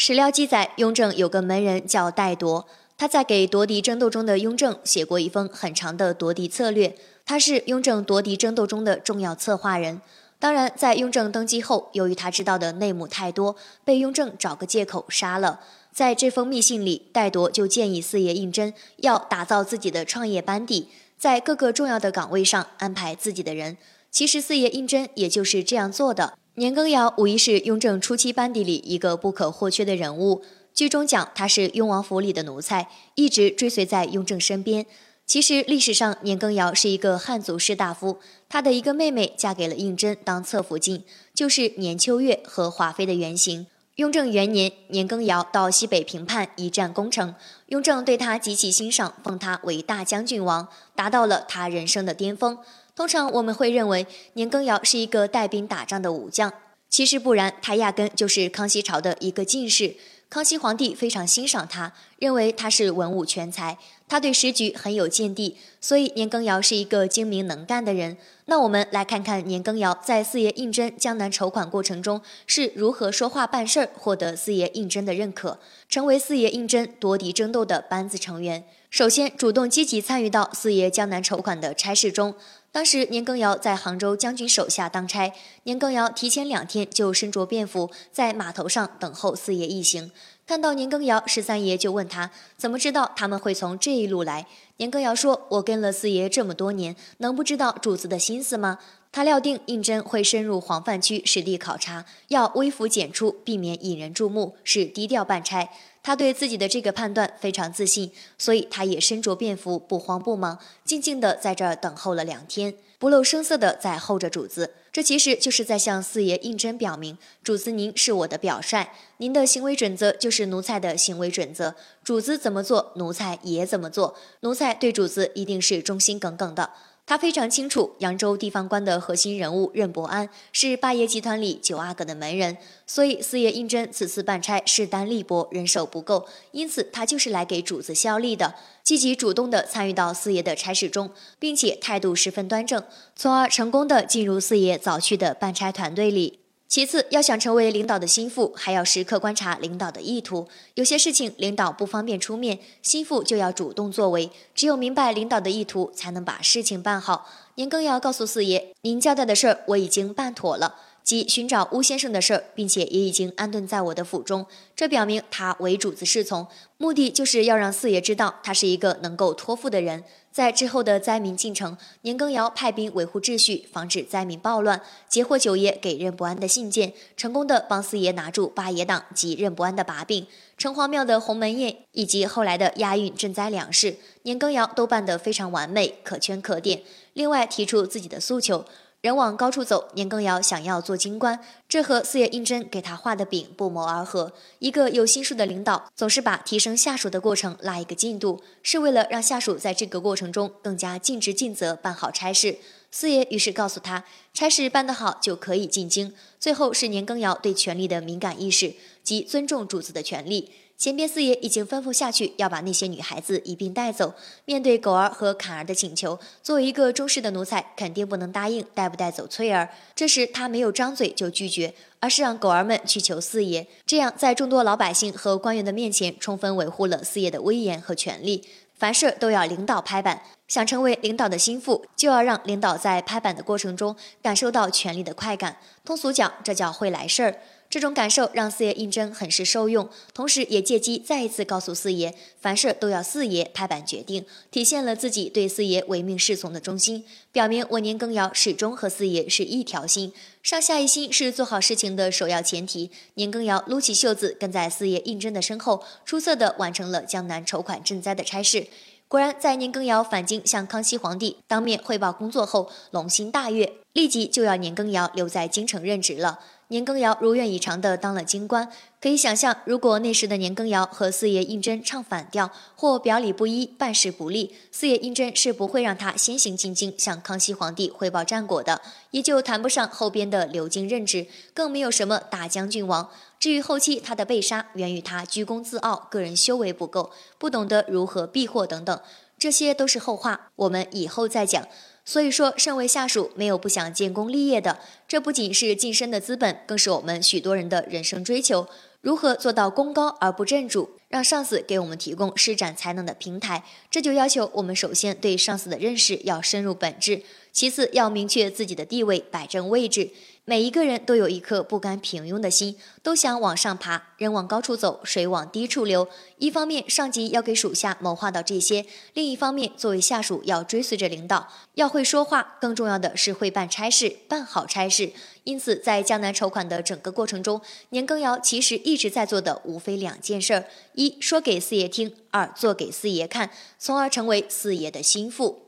史料记载，雍正有个门人叫戴铎，他在给夺嫡争斗中的雍正写过一封很长的夺嫡策略。他是雍正夺嫡争斗中的重要策划人。当然，在雍正登基后，由于他知道的内幕太多，被雍正找个借口杀了。在这封密信里，戴铎就建议四爷胤禛要打造自己的创业班底，在各个重要的岗位上安排自己的人。其实，四爷胤禛也就是这样做的。年羹尧无疑是雍正初期班底里一个不可或缺的人物。剧中讲他是雍王府里的奴才，一直追随在雍正身边。其实历史上，年羹尧是一个汉族士大夫，他的一个妹妹嫁给了胤禛当侧福晋，就是年秋月和华妃的原型。雍正元年，年羹尧到西北平叛，一战功成，雍正对他极其欣赏，封他为大将军王，达到了他人生的巅峰。通常我们会认为年羹尧是一个带兵打仗的武将，其实不然，他压根就是康熙朝的一个进士。康熙皇帝非常欣赏他，认为他是文武全才，他对时局很有见地，所以年羹尧是一个精明能干的人。那我们来看看年羹尧在四爷胤禛江南筹款过程中是如何说话办事儿，获得四爷胤禛的认可，成为四爷胤禛夺嫡争斗的班子成员。首先，主动积极参与到四爷江南筹款的差事中。当时年羹尧在杭州将军手下当差，年羹尧提前两天就身着便服，在码头上等候四爷一行。看到年羹尧，十三爷就问他怎么知道他们会从这一路来。年羹尧说：“我跟了四爷这么多年，能不知道主子的心思吗？”他料定胤禛会深入黄泛区实地考察，要微服简出，避免引人注目，是低调办差。他对自己的这个判断非常自信，所以他也身着便服，不慌不忙，静静地在这儿等候了两天，不露声色地在候着主子。这其实就是在向四爷胤禛表明，主子您是我的表率，您的行为准则就是奴才的行为准则，主子怎么做，奴才也怎么做，奴才对主子一定是忠心耿耿的。他非常清楚，扬州地方官的核心人物任伯安是八爷集团里九阿哥的门人，所以四爷胤禛此次办差势单力薄，人手不够，因此他就是来给主子效力的，积极主动地参与到四爷的差事中，并且态度十分端正，从而成功地进入四爷早去的办差团队里。其次，要想成为领导的心腹，还要时刻观察领导的意图。有些事情领导不方便出面，心腹就要主动作为。只有明白领导的意图，才能把事情办好。您更要告诉四爷，您交代的事儿我已经办妥了。即寻找巫先生的事儿，并且也已经安顿在我的府中，这表明他为主子侍从，目的就是要让四爷知道他是一个能够托付的人。在之后的灾民进城，年羹尧派兵维护秩序，防止灾民暴乱，截获九爷给任不安的信件，成功的帮四爷拿住八爷党及任不安的把柄。城隍庙的鸿门宴以及后来的押运赈灾粮食，年羹尧都办得非常完美，可圈可点。另外提出自己的诉求。人往高处走，年羹尧想要做京官，这和四爷胤禛给他画的饼不谋而合。一个有心术的领导，总是把提升下属的过程拉一个进度，是为了让下属在这个过程中更加尽职尽责，办好差事。四爷于是告诉他，差事办得好就可以进京。最后是年羹尧对权力的敏感意识及尊重主子的权利。前边四爷已经吩咐下去，要把那些女孩子一并带走。面对狗儿和坎儿的请求，作为一个忠实的奴才，肯定不能答应带不带走翠儿。这时他没有张嘴就拒绝，而是让狗儿们去求四爷，这样在众多老百姓和官员的面前，充分维护了四爷的威严和权力。凡事都要领导拍板，想成为领导的心腹，就要让领导在拍板的过程中感受到权力的快感。通俗讲，这叫会来事儿。这种感受让四爷胤禛很是受用，同时也借机再一次告诉四爷，凡事都要四爷拍板决定，体现了自己对四爷唯命是从的忠心，表明我年羹尧始终和四爷是一条心，上下一心是做好事情的首要前提。年羹尧撸起袖子，跟在四爷胤禛的身后，出色的完成了江南筹款赈灾的差事。果然，在年羹尧返京向康熙皇帝当面汇报工作后，龙心大悦，立即就要年羹尧留在京城任职了。年羹尧如愿以偿地当了京官，可以想象，如果那时的年羹尧和四爷胤禛唱反调，或表里不一、办事不利，四爷胤禛是不会让他先行进京向康熙皇帝汇报战果的，也就谈不上后边的留京任职，更没有什么大将军王。至于后期他的被杀，源于他居功自傲，个人修为不够，不懂得如何避祸等等，这些都是后话，我们以后再讲。所以说，身为下属，没有不想建功立业的。这不仅是晋升的资本，更是我们许多人的人生追求。如何做到功高而不震主，让上司给我们提供施展才能的平台？这就要求我们首先对上司的认识要深入本质，其次要明确自己的地位，摆正位置。每一个人都有一颗不甘平庸的心，都想往上爬。人往高处走，水往低处流。一方面，上级要给属下谋划到这些；另一方面，作为下属要追随着领导，要会说话。更重要的是会办差事，办好差事。因此，在江南筹款的整个过程中，年羹尧其实一直在做的无非两件事儿：一说给四爷听，二做给四爷看，从而成为四爷的心腹。